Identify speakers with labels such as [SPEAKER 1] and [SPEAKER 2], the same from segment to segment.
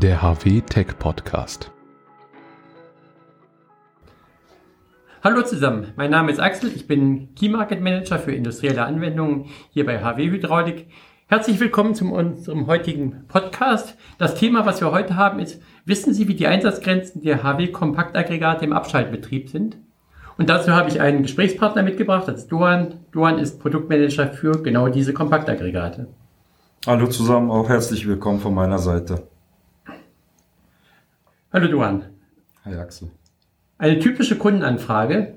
[SPEAKER 1] der HW Tech Podcast.
[SPEAKER 2] Hallo zusammen, mein Name ist Axel, ich bin Key Market Manager für industrielle Anwendungen hier bei HW Hydraulik. Herzlich willkommen zu unserem heutigen Podcast. Das Thema, was wir heute haben, ist, wissen Sie, wie die Einsatzgrenzen der HW Kompaktaggregate im Abschaltbetrieb sind? Und dazu habe ich einen Gesprächspartner mitgebracht, das ist Duan. Duan ist Produktmanager für genau diese Kompaktaggregate.
[SPEAKER 3] Hallo zusammen, auch herzlich willkommen von meiner Seite.
[SPEAKER 2] Hallo Duan.
[SPEAKER 3] Hi Axel.
[SPEAKER 2] Eine typische Kundenanfrage,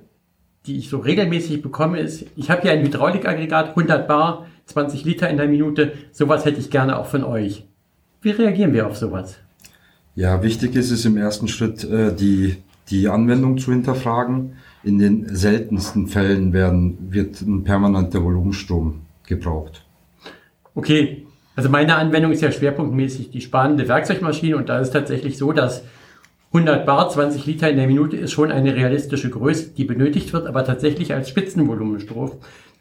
[SPEAKER 2] die ich so regelmäßig bekomme, ist, ich habe hier ein Hydraulikaggregat, 100 Bar, 20 Liter in der Minute, sowas hätte ich gerne auch von euch. Wie reagieren wir auf sowas?
[SPEAKER 3] Ja, wichtig ist es im ersten Schritt, äh, die, die Anwendung zu hinterfragen. In den seltensten Fällen werden, wird ein permanenter Volumenstrom gebraucht.
[SPEAKER 2] Okay, also meine Anwendung ist ja schwerpunktmäßig die spannende Werkzeugmaschine und da ist es tatsächlich so, dass 100 Bar, 20 Liter in der Minute ist schon eine realistische Größe, die benötigt wird, aber tatsächlich als Spitzenvolumenstrom.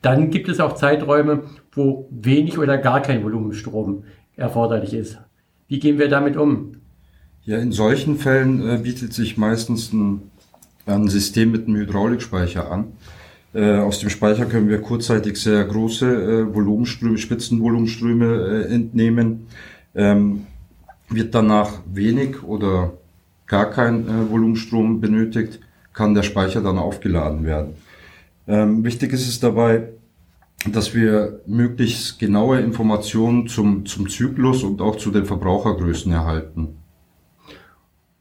[SPEAKER 2] Dann gibt es auch Zeiträume, wo wenig oder gar kein Volumenstrom erforderlich ist. Wie gehen wir damit um?
[SPEAKER 3] Ja, in solchen Fällen äh, bietet sich meistens ein, ein System mit einem Hydraulikspeicher an. Äh, aus dem Speicher können wir kurzzeitig sehr große äh, Volumenströme, Spitzenvolumenströme äh, entnehmen. Ähm, wird danach wenig oder gar kein äh, Volumenstrom benötigt, kann der Speicher dann aufgeladen werden. Ähm, wichtig ist es dabei, dass wir möglichst genaue Informationen zum, zum Zyklus und auch zu den Verbrauchergrößen erhalten.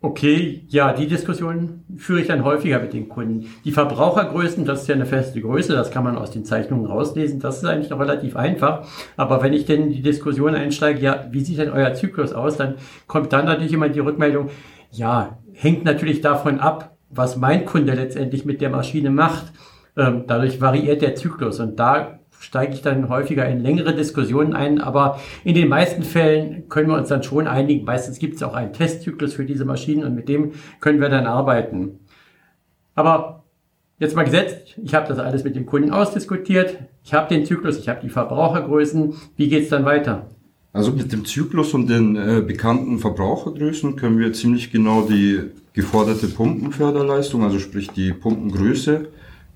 [SPEAKER 2] Okay, ja, die Diskussion führe ich dann häufiger mit den Kunden. Die Verbrauchergrößen, das ist ja eine feste Größe, das kann man aus den Zeichnungen rauslesen, das ist eigentlich noch relativ einfach. Aber wenn ich denn in die Diskussion einsteige, ja, wie sieht denn euer Zyklus aus, dann kommt dann natürlich immer die Rückmeldung, ja, hängt natürlich davon ab, was mein Kunde letztendlich mit der Maschine macht. Ähm, dadurch variiert der Zyklus und da steige ich dann häufiger in längere Diskussionen ein, aber in den meisten Fällen können wir uns dann schon einigen. Meistens gibt es auch einen Testzyklus für diese Maschinen und mit dem können wir dann arbeiten. Aber jetzt mal gesetzt, ich habe das alles mit dem Kunden ausdiskutiert, ich habe den Zyklus, ich habe die Verbrauchergrößen, wie geht's dann weiter?
[SPEAKER 3] Also mit dem Zyklus und den äh, bekannten Verbrauchergrößen können wir ziemlich genau die geforderte Pumpenförderleistung, also sprich die Pumpengröße,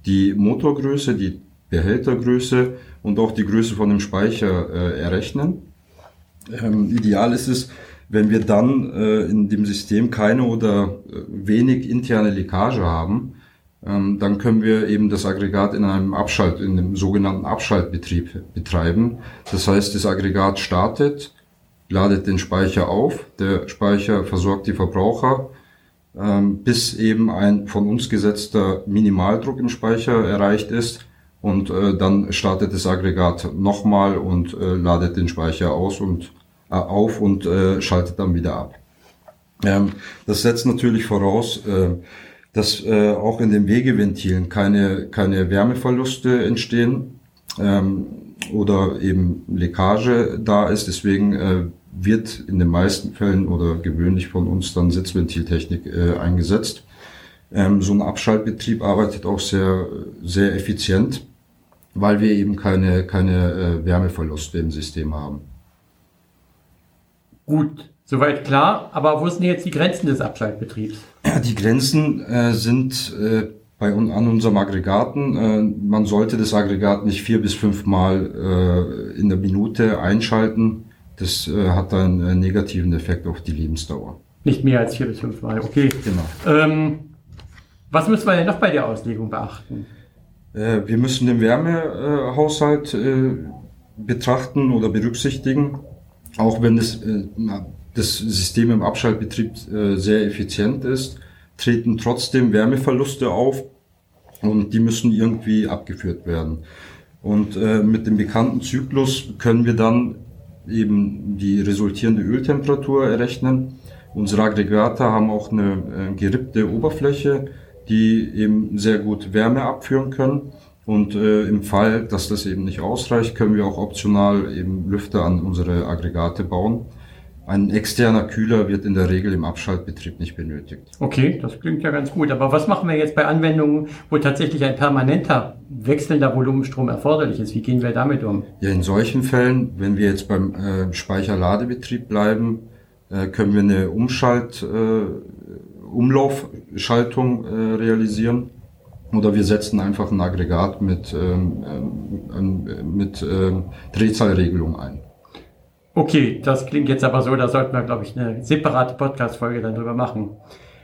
[SPEAKER 3] die Motorgröße, die Behältergröße und auch die Größe von dem Speicher äh, errechnen. Ähm, ideal ist es, wenn wir dann äh, in dem System keine oder äh, wenig interne Leckage haben, ähm, dann können wir eben das Aggregat in einem Abschalt, in einem sogenannten Abschaltbetrieb betreiben. Das heißt, das Aggregat startet, ladet den Speicher auf, der Speicher versorgt die Verbraucher, ähm, bis eben ein von uns gesetzter Minimaldruck im Speicher erreicht ist und äh, dann startet das Aggregat nochmal und äh, ladet den Speicher aus und äh, auf und äh, schaltet dann wieder ab. Ähm, das setzt natürlich voraus, äh, dass äh, auch in den Wegeventilen keine, keine Wärmeverluste entstehen ähm, oder eben Leckage da ist. Deswegen äh, wird in den meisten Fällen oder gewöhnlich von uns dann Sitzventiltechnik äh, eingesetzt. Ähm, so ein Abschaltbetrieb arbeitet auch sehr, sehr effizient weil wir eben keine, keine äh, Wärmeverluste im System haben.
[SPEAKER 2] Gut, soweit klar. Aber wo sind jetzt die Grenzen des Abschaltbetriebs?
[SPEAKER 3] Die Grenzen äh, sind äh, bei an unserem Aggregaten. Äh, man sollte das Aggregat nicht vier bis fünf Mal äh, in der Minute einschalten. Das äh, hat einen negativen Effekt auf die Lebensdauer.
[SPEAKER 2] Nicht mehr als vier bis fünf Mal, okay. Genau. Ähm, was müssen wir denn noch bei der Auslegung beachten?
[SPEAKER 3] Äh, wir müssen den Wärmehaushalt betrachten oder berücksichtigen, auch wenn äh, das System im Abschaltbetrieb sehr effizient ist, treten trotzdem Wärmeverluste auf und die müssen irgendwie abgeführt werden. Und mit dem bekannten Zyklus können wir dann eben die resultierende Öltemperatur errechnen. Unsere Aggregate haben auch eine gerippte Oberfläche, die eben sehr gut Wärme abführen können. Und äh, im Fall, dass das eben nicht ausreicht, können wir auch optional eben Lüfter an unsere Aggregate bauen. Ein externer Kühler wird in der Regel im Abschaltbetrieb nicht benötigt.
[SPEAKER 2] Okay, das klingt ja ganz gut. Aber was machen wir jetzt bei Anwendungen, wo tatsächlich ein permanenter wechselnder Volumenstrom erforderlich ist? Wie gehen wir damit um?
[SPEAKER 3] Ja, in solchen Fällen, wenn wir jetzt beim äh, Speicherladebetrieb bleiben, äh, können wir eine Umschalt, äh, Umlaufschaltung äh, realisieren. Oder wir setzen einfach ein Aggregat mit, ähm, ähm, mit ähm, Drehzahlregelung ein.
[SPEAKER 2] Okay, das klingt jetzt aber so, da sollten wir, glaube ich, eine separate Podcast-Folge dann drüber machen.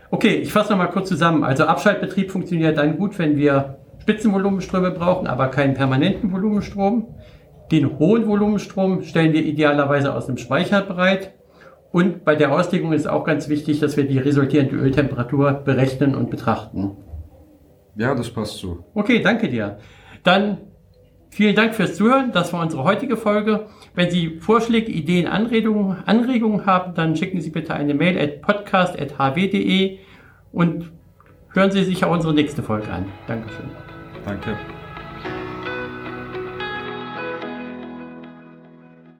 [SPEAKER 2] Okay, ich fasse nochmal kurz zusammen. Also Abschaltbetrieb funktioniert dann gut, wenn wir Spitzenvolumenströme brauchen, aber keinen permanenten Volumenstrom. Den hohen Volumenstrom stellen wir idealerweise aus dem Speicher bereit. Und bei der Auslegung ist auch ganz wichtig, dass wir die resultierende Öltemperatur berechnen und betrachten.
[SPEAKER 3] Ja, das passt so.
[SPEAKER 2] Okay, danke dir. Dann vielen Dank fürs Zuhören. Das war unsere heutige Folge. Wenn Sie Vorschläge, Ideen, Anregungen, Anregungen haben, dann schicken Sie bitte eine Mail at podcast.hw.de und hören Sie sich auch unsere nächste Folge an. Dankeschön.
[SPEAKER 3] Danke.